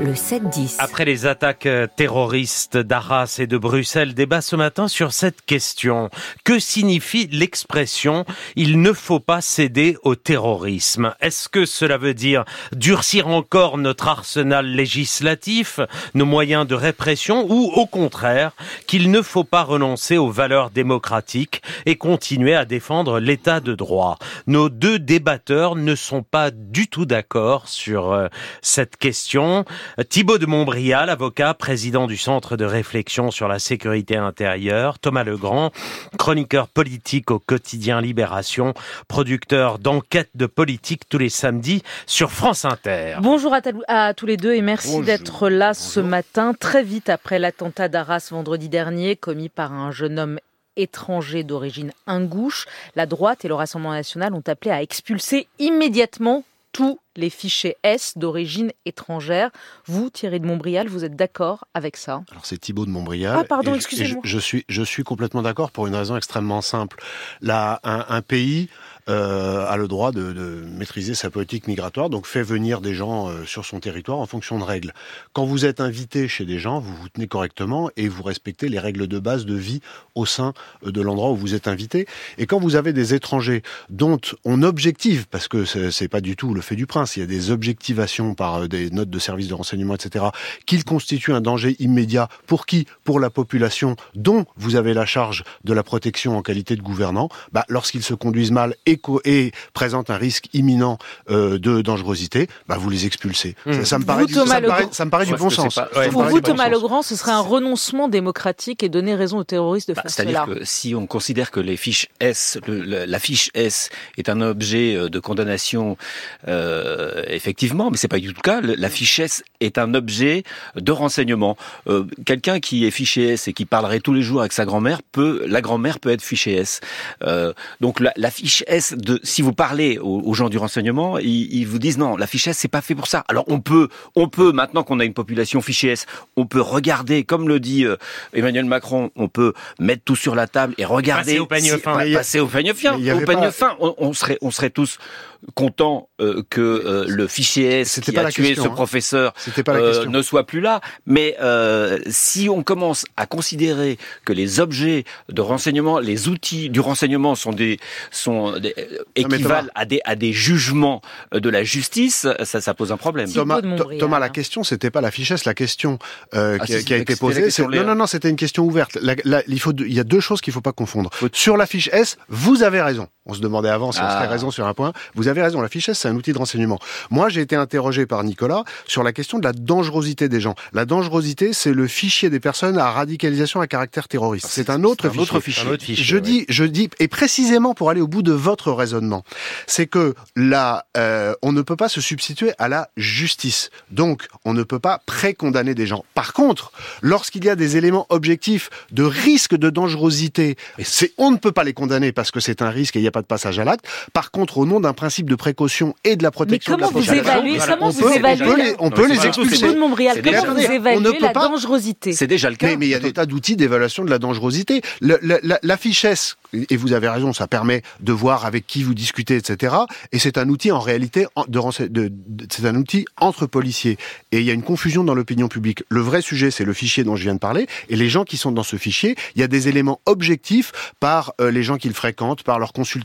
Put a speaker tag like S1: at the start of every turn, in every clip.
S1: le 7-10.
S2: Après les attaques euh, terroristes d'Arras et de Bruxelles, débat ce matin sur cette question. Que signifie l'expression il ne faut pas céder au terrorisme Est-ce que cela veut dire durcir encore notre arsenal législatif, nos moyens de répression, ou au contraire qu'il ne faut pas renoncer aux valeurs démocratiques et continuer à défendre l'état de droit? Nos deux débatteurs ne sont pas du tout d'accord sur euh, cette question. Thibaut de Montbrial, avocat, président du Centre de réflexion sur la sécurité intérieure, Thomas Legrand, chroniqueur politique au quotidien Libération, producteur d'enquêtes de politique tous les samedis sur France Inter.
S3: Bonjour à, tous les deux et merci d'être là ce matin, très vite après l'attentat d'Arras vendredi dernier commis par un jeune homme étranger d'origine ingouche. La droite et le Rassemblement national ont appelé à expulser immédiatement tous les fichiers S d'origine étrangère. Vous, Thierry de Montbrial, vous êtes d'accord avec ça?
S4: Alors c'est Thibault de Montbrial.
S3: Ah pardon, excusez-moi.
S4: Je, suis, je suis complètement d'accord pour une raison extrêmement simple. Là, un pays euh, a le droit de, de, maîtriser sa politique migratoire, donc fait venir des gens euh, sur son territoire en fonction de règles. Quand vous êtes invité chez des gens, vous vous tenez correctement et vous respectez les règles de base de vie au sein euh, de l'endroit où vous êtes invité. Et quand vous avez des étrangers dont on objective, parce que c'est pas du tout le fait du prince, il y a des objectivations par des notes de services de renseignement, etc., qu'ils constituent un danger immédiat pour qui? Pour la population dont vous avez la charge de la protection en qualité de gouvernant. Bah, lorsqu'ils se conduisent mal et et, présente un risque imminent euh, de dangerosité, bah vous les expulsez. Ça, me paraît, du, ça, me paraît, du bon sens.
S3: Pour vous, Thomas Legrand, ce serait un renoncement démocratique et donner raison aux terroristes de bah, faire
S5: C'est-à-dire que si on considère que les fiches S, la fiche S est un objet euh, de condamnation, euh, effectivement, mais c'est pas du tout le cas. La fiche S est un objet de renseignement. Euh, Quelqu'un qui est fiché S et qui parlerait tous les jours avec sa grand-mère peut, la grand-mère peut être fiché S. Euh, donc la, la fiche S de, si vous parlez aux, gens du renseignement, ils, vous disent non, la fiche S c'est pas fait pour ça. Alors on peut, on peut maintenant qu'on a une population fichée S, on peut regarder, comme le dit euh, Emmanuel Macron, on peut mettre tout sur la table et regarder.
S2: Passer au peigne fin.
S5: passer au peigne fin. Au peigne fin, on, serait, on serait tous content euh, que euh, le fichier S qui a tué ce hein. professeur euh, ne soit plus là. Mais si on commence à considérer que les objets de renseignement, les outils du renseignement sont des sont équivalent à des à des jugements de la justice, ça, ça pose un problème.
S4: Thomas, Thomas la question c'était pas la fichesse, la question ah, qui, a, été posée, non non non, c'était une question ouverte. il faut il y a deux choses qu'il faut pas confondre. Sur la fiche S, vous avez raison. On se demandait avant si on serait ah. raison sur un point. Vous avez raison, la fichesse, c'est un outil de renseignement. Moi, j'ai été interrogé par Nicolas sur la question de la dangerosité des gens. La dangerosité, c'est le fichier des personnes à radicalisation à caractère terroriste. C'est un, autre, fichier.
S2: autre fichier.
S4: je dis, je dis, et précisément pour aller au bout de votre raisonnement, c'est que là, euh, on ne peut pas se substituer à la justice. Donc, on ne peut pas précondamner des gens. Par contre, lorsqu'il y a des éléments objectifs de risque de dangerosité, on ne peut pas les condamner parce que c'est un risque et il y a pas de passage à l'acte. Par contre, au nom d'un principe de précaution et de la protection
S3: de la
S4: vous
S3: évaluez, comment vous évaluez
S4: On peut les, expulser.
S3: comment vous évaluez la dangerosité
S5: C'est déjà le cas.
S4: Mais, il y a des tas d'outils d'évaluation de la dangerosité. la, la, la fichesse, et vous avez raison, ça permet de voir avec qui vous discutez, etc. Et c'est un outil en réalité de, de, de c'est un outil entre policiers. Et il y a une confusion dans l'opinion publique. Le vrai sujet, c'est le fichier dont je viens de parler. Et les gens qui sont dans ce fichier, il y a des éléments objectifs par euh, les gens qu'ils fréquentent, par leur consultation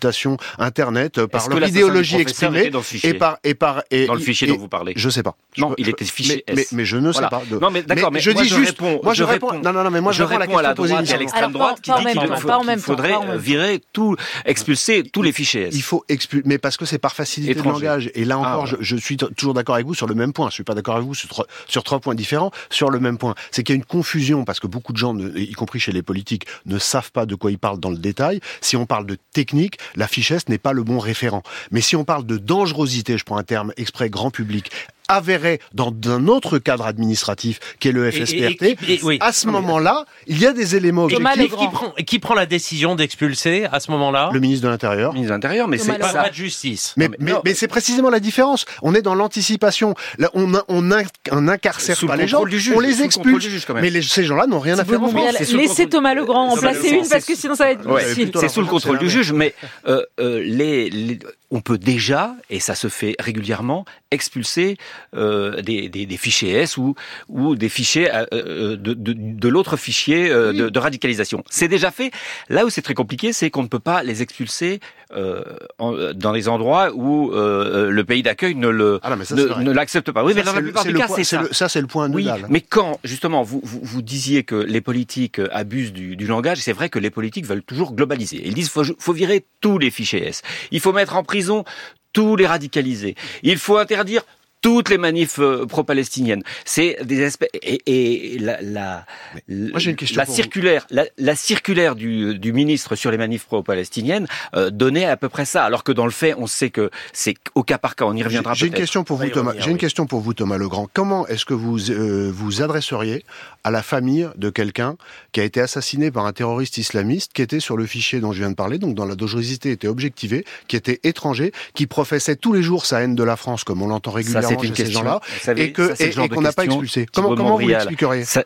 S4: internet, euh, par leur idéologie exprimée et par et par et
S5: dans le fichier dont vous parlez.
S4: Je sais pas.
S5: Non, il était fiché
S4: mais, mais, je ne sais pas.
S5: Non, mais d'accord. Mais, je dis juste. moi, je réponds.
S4: Non, non, non, mais moi, je, réponds à la droite
S5: et à l'extrême droite qui dit qu'il faudrait virer tout, expulser tous les fichiers.
S4: Il faut expulser, mais parce que c'est par facilité de langage. Et là ah, encore, je suis toujours d'accord avec vous sur le même point. Je suis pas d'accord avec vous sur trois points différents. Sur le même point, c'est qu'il y a une confusion parce que beaucoup de gens, y compris chez les politiques, ne savent pas de quoi ils parlent dans le détail. Si on parle de technique, la fichesse n'est pas le bon référent. Mais si on parle de dangerosité, je prends un terme exprès grand public, avéré dans un autre cadre administratif qui est le FSPRT, à ce moment-là, il y a des éléments
S2: objectifs. Qui, prend, qui prend la décision d'expulser à ce moment-là?
S4: Le ministre de l'Intérieur.
S5: Le ministre de l'Intérieur, mais c'est
S2: pas, pas, de justice.
S4: Mais, mais, mais, c'est précisément la différence. On est dans l'anticipation. Là, on, on, on incarcère pas les gens,
S5: juge,
S4: on les expulse. mais les, ces gens-là n'ont rien à faire en France.
S3: Laissez Thomas Legrand en placer une parce que sinon ça va être difficile.
S5: C'est sous le contrôle du juge, mais euh, euh, les on peut déjà, et ça se fait régulièrement, expulser euh, des, des, des, fichiers S ou, ou des fichiers euh, euh de, de, de l'autre fichier euh, de, de, radicalisation. C'est déjà fait. Là où c'est très compliqué, c'est qu'on ne peut pas les expulser euh, en, dans les endroits où euh, le pays d'accueil ne le ah ne, l'accepte pas.
S4: Oui, mais dans la plupart des cas, c'est ça. ça, c'est le point
S5: oui, Mais quand justement vous, vous, vous disiez que les politiques abusent du, du langage, c'est vrai que les politiques veulent toujours globaliser. Ils disent faut, faut virer tous les fichiers S. Il faut mettre en prison tous les radicalisés. Il faut interdire toutes les manifs euh, pro-palestiniennes. C'est des espèces et, et la, la, une question la circulaire, la, la, circulaire du, du, ministre sur les manifs pro-palestiniennes euh, donnait à peu près ça. Alors que dans le fait, on sait que c'est au cas par cas. On y reviendra.
S4: J'ai une question pour vous, Thomas. J'ai une question pour vous, Thomas Legrand. Comment est-ce que vous euh, vous adresseriez à la famille de quelqu'un qui a été assassiné par un terroriste islamiste, qui était sur le fichier dont je viens de parler, donc dans la dangerosité était objectivée, qui était étranger, qui professait tous les jours sa haine de la France, comme on l'entend régulièrement
S5: c'est une question,
S4: là et qu'on n'a pas expulsé. Comment, comment vous l'expliqueriez
S5: ça,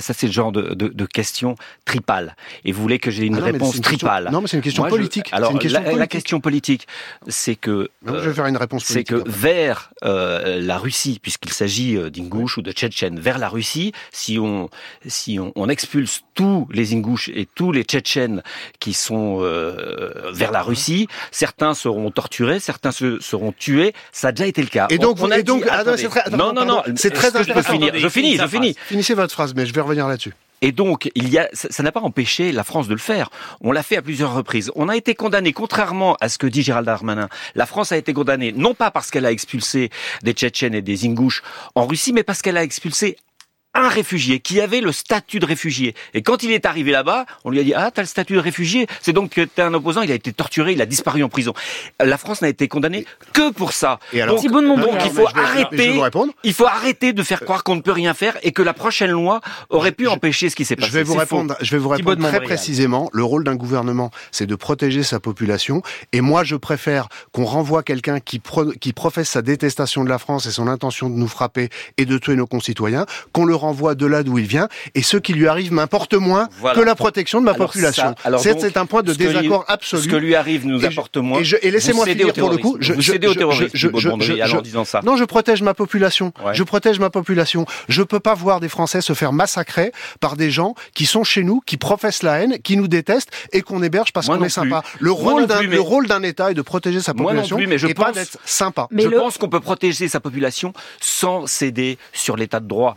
S5: ça c'est le genre de, de, de, question tripale. Et vous voulez que j'ai une ah réponse tripale
S4: Non, mais c'est une question politique.
S5: alors,
S4: question
S5: la, politique. la, question politique, c'est que
S4: je vais faire une réponse
S5: C'est que vers euh, la Russie, puisqu'il s'agit euh, d'Ingouche ou de Tchétchène, vers la Russie, si on si on, on expulse tous les Ingouches et tous les Tchétchènes qui sont euh, vers la Russie, certains seront torturés, certains se, seront tués. Ça a déjà été le cas.
S4: Et donc, on, a et donc,
S5: non, non, non,
S4: c'est très intéressant.
S5: Je, finis, je finis.
S4: Finissez votre phrase, mais je vais revenir là-dessus.
S5: Et donc, il y a, ça n'a pas empêché la France de le faire. On l'a fait à plusieurs reprises. On a été condamné, contrairement à ce que dit Gérald Darmanin. La France a été condamnée non pas parce qu'elle a expulsé des Tchétchènes et des Ingouches en Russie, mais parce qu'elle a expulsé un réfugié qui avait le statut de réfugié. Et quand il est arrivé là-bas, on lui a dit ah t'as le statut de réfugié, c'est donc que t'es un opposant, il a été torturé, il a disparu en prison. La France n'a été condamnée que pour ça.
S3: Et alors,
S5: donc, donc il faut arrêter, il faut arrêter de faire croire qu'on ne peut rien faire et que la prochaine loi aurait pu empêcher ce qui s'est passé.
S4: Je vais vous répondre, je vais vous répondre très précisément. Le rôle d'un gouvernement, c'est de protéger sa population. Et moi, je préfère qu'on renvoie quelqu'un qui, qui professe sa détestation de la France et son intention de nous frapper et de tuer nos concitoyens, qu'on le renvoie de là d'où il vient, et ce qui lui arrive m'importe moins que la protection de ma population. C'est un point de désaccord absolu.
S5: Ce que lui arrive nous importe moins.
S4: Et, laissez-moi finir pour le coup.
S5: Je, je, je, en disant ça.
S4: Non, je protège ma population. Je protège ma population. Je peux pas voir des Français se faire massacrer par des gens qui sont chez nous, qui professent la haine, qui nous détestent et qu'on héberge parce qu'on est sympa. Le rôle d'un le rôle d'un État est de protéger sa population
S5: mais je
S4: et
S5: pense,
S4: pas d'être sympa.
S5: je pense qu'on peut protéger sa population sans céder sur l'état de droit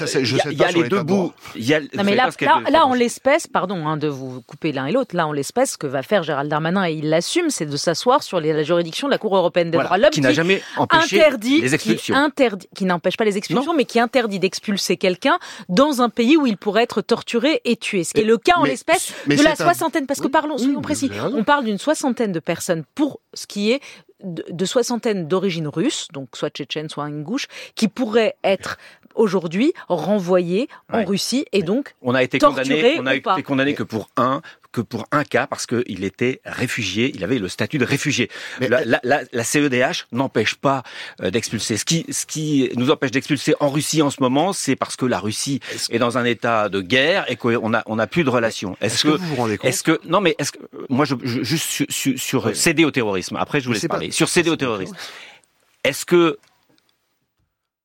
S5: il y a, les deux bouts.
S3: non, mais là, là, en l'espèce, pardon hein, de vous couper l'un et l'autre, là, en l'espèce, ce que va faire Gérald Darmanin, et il l'assume, c'est de s'asseoir sur la juridiction de la Cour européenne des droits de l'homme,
S5: qui n'a jamais empêché interdit, les expulsions.
S3: Qui, interdit, qui n'empêche pas les expulsions, mais qui interdit d'expulser quelqu'un dans un pays où il pourrait être torturé et tué. Ce qui est le cas en l'espèce de la soixantaine, parce que parlons, soyons précis, on parle d'une soixantaine de personnes pour ce qui est de, de soixantaine d'origine russe, donc soit tchétchène, soit ingouche, qui pourraient être aujourd'hui renvoyé en Russie et donc
S5: on a été condamné, on a été condamné que pour un que pour un cas parce qu'il était réfugié, il avait le statut de réfugié. la, la, la, CEDH n'empêche pas euh, d'expulser. Ce qui, ce qui nous empêche d'expulser en Russie en ce moment, c'est parce que la Russie est, dans un état de guerre et qu'on a on a plus de relations.
S4: Est-ce que, vous vous rendez compte
S5: Est-ce que non mais est-ce que moi je, juste sur, sur, céder au terrorisme. Après je vous laisse parler. sur céder au terrorisme. Est-ce que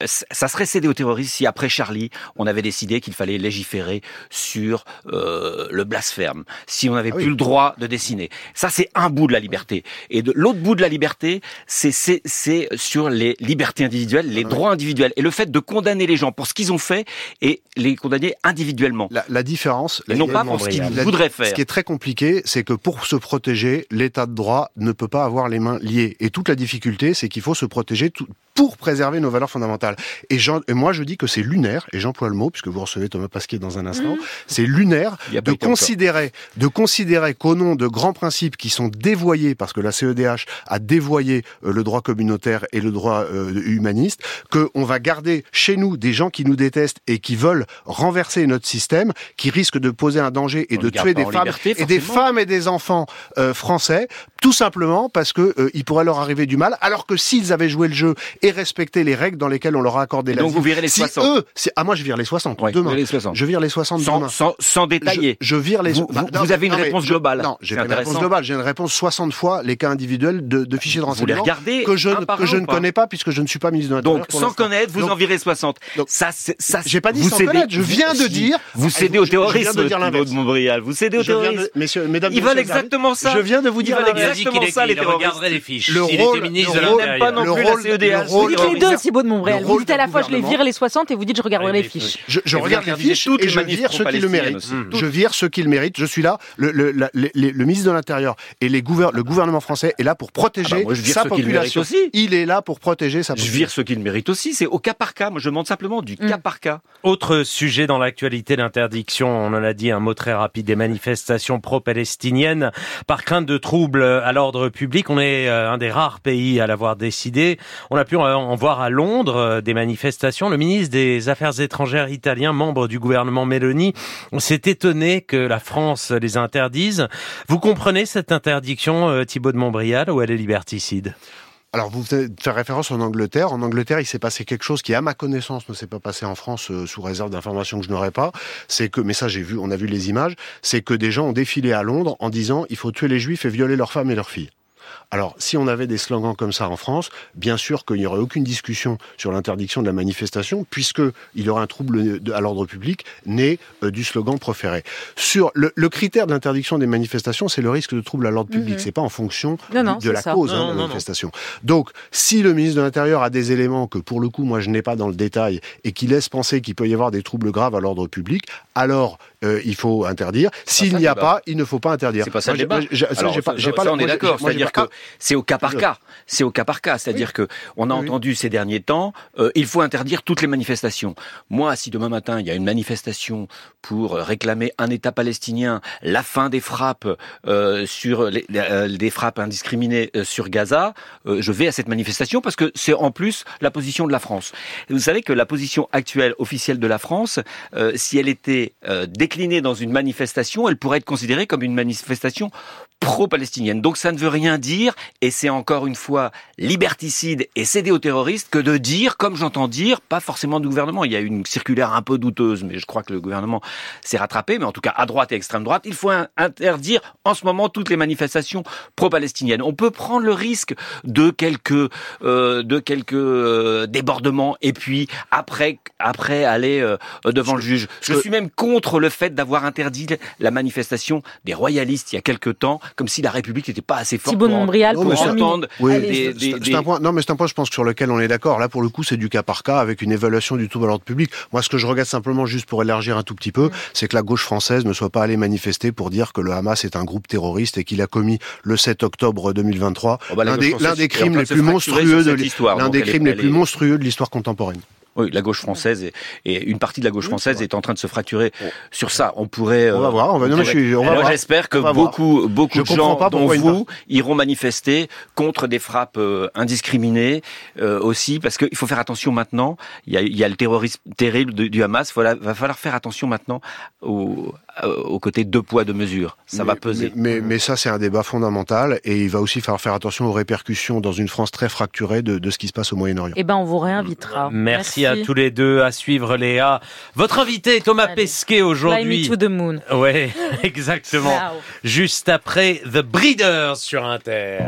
S5: ça serait cédé aux terroristes si après Charlie, on avait décidé qu'il fallait légiférer sur euh, le blasphème, si on n'avait ah plus le droit de dessiner. Ça, c'est un bout de la liberté. Et de l'autre bout de la liberté, c'est c'est sur les libertés individuelles, les ah droits individuels, et le fait de condamner les gens pour ce qu'ils ont fait et les condamner individuellement.
S4: La, la différence,
S5: et non pas pour ce qu'ils voudraient faire.
S4: Ce qui est très compliqué, c'est que pour se protéger, l'État de droit ne peut pas avoir les mains liées. Et toute la difficulté, c'est qu'il faut se protéger tout, pour préserver nos valeurs fondamentales. Et, Jean, et moi, je dis que c'est lunaire, et j'emploie le mot, puisque vous recevez Thomas Pasquier dans un instant, mmh. c'est lunaire de considérer, de considérer qu'au nom de grands principes qui sont dévoyés, parce que la CEDH a dévoyé euh, le droit communautaire et le droit euh, humaniste, qu'on va garder chez nous des gens qui nous détestent et qui veulent renverser notre système, qui risquent de poser un danger et de tuer des femmes, et des femmes et des enfants euh, français, tout simplement parce que il pourrait leur arriver du mal, alors que s'ils avaient joué le jeu et respecter les règles dans lesquelles on leur a accordé
S5: Donc
S4: l'asile.
S5: vous virez les
S4: Si
S5: 60.
S4: eux, si- ah moi je vire les 60
S5: Ouais,
S4: demain.
S5: les 60.
S4: Je vire les 60
S5: Sans,
S4: demain.
S5: sans, sans détailler.
S4: Je, je vire les.
S5: Vous- vous- vous avez une
S4: mais
S5: réponse
S4: je-
S5: globale.
S4: Non, j'ai une réponse globale. J'ai une réponse 60 fois les cas individuels de, de fichiers de
S5: Vous les
S4: renseignement
S5: regardez
S4: que je, que je ne connais pas puisque je ne suis pas ministre de l'Intérieur.
S5: Donc,
S4: pour
S5: sans connaître, vous
S4: Donc,
S5: en virez 60.
S4: donc,
S5: ça, ça,
S4: j'ai pas dit
S5: vous
S4: sans
S5: cédez-
S4: connaître, je viens de dire-
S5: Vous cédez au
S4: je viens de
S5: terrorisme, de Montbrial. Vous cédez au
S4: Je viens de-
S5: terrorisme.
S4: messieurs, mesdames,
S5: Ils veulent exactement ça.
S4: Je viens de vous dire
S5: exactement ça, les terroristes.
S2: regarderait les fiches.
S4: Le rôle- le rôle-
S5: pas non
S4: le
S5: plus la
S4: rôle-
S5: CEDH.
S4: le
S3: Vous
S4: rôle-
S3: dites
S4: le
S3: les
S4: rôle-
S3: deux, Thibaut de Montréal. Vous dites à la fois je les vire les 60 et vous dites je regarderai
S2: Oui,
S3: les
S2: mais-
S3: fiches.
S4: Je, je regarde les fiches et
S5: les
S4: je vire ceux qui le méritent.
S5: aussi.
S4: Je vire ceux qui le méritent. Je suis là. Le, le, la- les- les- le ministre de l'Intérieur et les gouver- le gouvernement français est là pour protéger
S5: Ah bah moi, je vire
S4: sa
S5: ceux qui le méritent
S4: population.
S5: aussi.
S4: Il est là pour protéger sa
S5: Je
S4: population.
S5: vire ceux qui le méritent aussi. C'est au cas par cas. Moi, je demande simplement du
S3: Mm.
S5: cas par cas.
S2: Autre sujet dans l'actualité, l'interdiction, on en a dit un mot très rapide, des manifestations pro-palestiniennes par crainte de troubles à l'ordre public. On est euh, un des rares pays à l'avoir décidé. On a pu en voir à Londres euh, des manifestations. Le ministre des Affaires étrangères italien, membre du gouvernement Meloni, s'est étonné que la France les interdise. Vous comprenez cette interdiction, euh, Thibaut de Montbrial, ou elle est liberticide?
S4: Alors, vous faites référence en Angleterre. En Angleterre, il s'est passé quelque chose qui, à ma connaissance, ne s'est pas passé en France euh, sous réserve d'informations que je n'aurais pas. C'est que, mais ça, j'ai vu, on a vu les images. C'est que des gens ont défilé à Londres en disant il faut tuer les juifs et violer leurs femmes et leurs filles. Alors, si on avait des slogans comme ça en France, bien sûr qu'il n'y aurait aucune discussion sur l'interdiction de la manifestation, puisque il y aurait un trouble à l'ordre public né euh, du slogan proféré. Sur le, le critère de l'interdiction des manifestations, c'est le risque de trouble à l'ordre public.
S3: Mhm.
S4: C'est pas en fonction
S3: Non,
S4: du-
S3: non,
S4: de la
S3: ça.
S4: cause hein,
S2: Non,
S4: de la
S2: non, non.
S4: manifestation. Donc, si le ministre de l'Intérieur a des éléments que, pour le coup, moi, je n'ai pas dans le détail et qui laissent penser qu'il peut y avoir des troubles graves à l'ordre public, alors euh, il faut interdire. S'il n'y a
S5: débat.
S4: pas, il ne faut pas interdire.
S5: C'est pas ça
S4: Moi,
S5: le débat. Alors,
S4: pas-
S5: ça,
S4: pas
S5: ça, on est d'accord. C'est-à-dire que c'est au cas par cas. C'est au cas par cas. C'est-à-dire que on a
S4: Oui,
S5: entendu ces derniers temps, euh, il faut interdire toutes les manifestations. Moi, si demain matin il y a une manifestation pour euh, réclamer un État palestinien, la fin des frappes euh, sur les, euh, des frappes indiscriminées sur Gaza, euh, je vais à cette manifestation parce que c'est en plus la position de la France. Vous savez que la position actuelle officielle de la France, euh, si elle était euh, déclinée dans une manifestation, elle pourrait être considérée comme une manifestation pro-palestinienne. Donc ça ne veut rien dire, et c'est encore une fois liberticide et céder aux terroristes que de dire, comme j'entends dire, pas forcément du gouvernement. Il y a une circulaire un peu douteuse, mais je crois que le gouvernement s'est rattrapé, mais en tout cas à droite et extrême droite, il faut interdire en ce moment toutes les manifestations pro-palestiniennes. On peut prendre le risque de quelques euh, de quelques euh, débordements et puis après après aller euh, devant le juge. Je suis même contre le fait d'avoir interdit la manifestation des royalistes il y a quelque temps, comme si la République n'était pas assez forte pour, en-
S3: Montbrial, pour
S5: entendre
S4: Oui,
S5: des, des- des-
S4: un point. Non, mais c'est un point, je pense, sur lequel on est d'accord. Là, pour le coup, c'est du cas par cas avec une évaluation du trouble à l'ordre public. Moi, ce que je regrette simplement, juste pour élargir un tout petit peu, c'est que la gauche française ne soit pas allée manifester pour dire que le Hamas est un groupe terroriste et qu'il a commis le 7 octobre 2023
S5: Oh bah,
S4: l'un des, crimes les plus monstrueux de l'un des crimes les plus monstrueux de l'histoire contemporaine.
S5: Oui, la gauche française et, et une partie de la gauche française est en train de se fracturer sur ça. On pourrait.
S4: On va
S5: euh,
S4: voir, on va- non, mais je suis- on va
S5: Alors,
S4: voir.
S5: J'espère que
S4: va voir.
S5: beaucoup, beaucoup
S4: Je
S5: de gens,
S4: pas
S5: dont vous, iront manifester contre des frappes euh, indiscriminées euh, aussi, parce qu'il faut faire attention maintenant. Il y a, il y a le terrorisme terrible de- du Hamas. Voilà, va falloir faire attention maintenant au, euh, au côté deux poids deux mesures. Ça
S4: mais,
S5: va peser.
S4: Mais, mais, mais ça, c'est un débat fondamental et il va aussi falloir faire attention aux répercussions dans une France très fracturée de, de ce qui se passe au Moyen-Orient.
S3: Eh ben, on vous réinvitera.
S2: Merci, à tous les deux à suivre Léa. Votre invité Thomas
S3: Allez.
S2: Pesquet aujourd'hui.
S3: to the moon.
S2: Ouais, exactement. Juste après The Breeders sur Inter.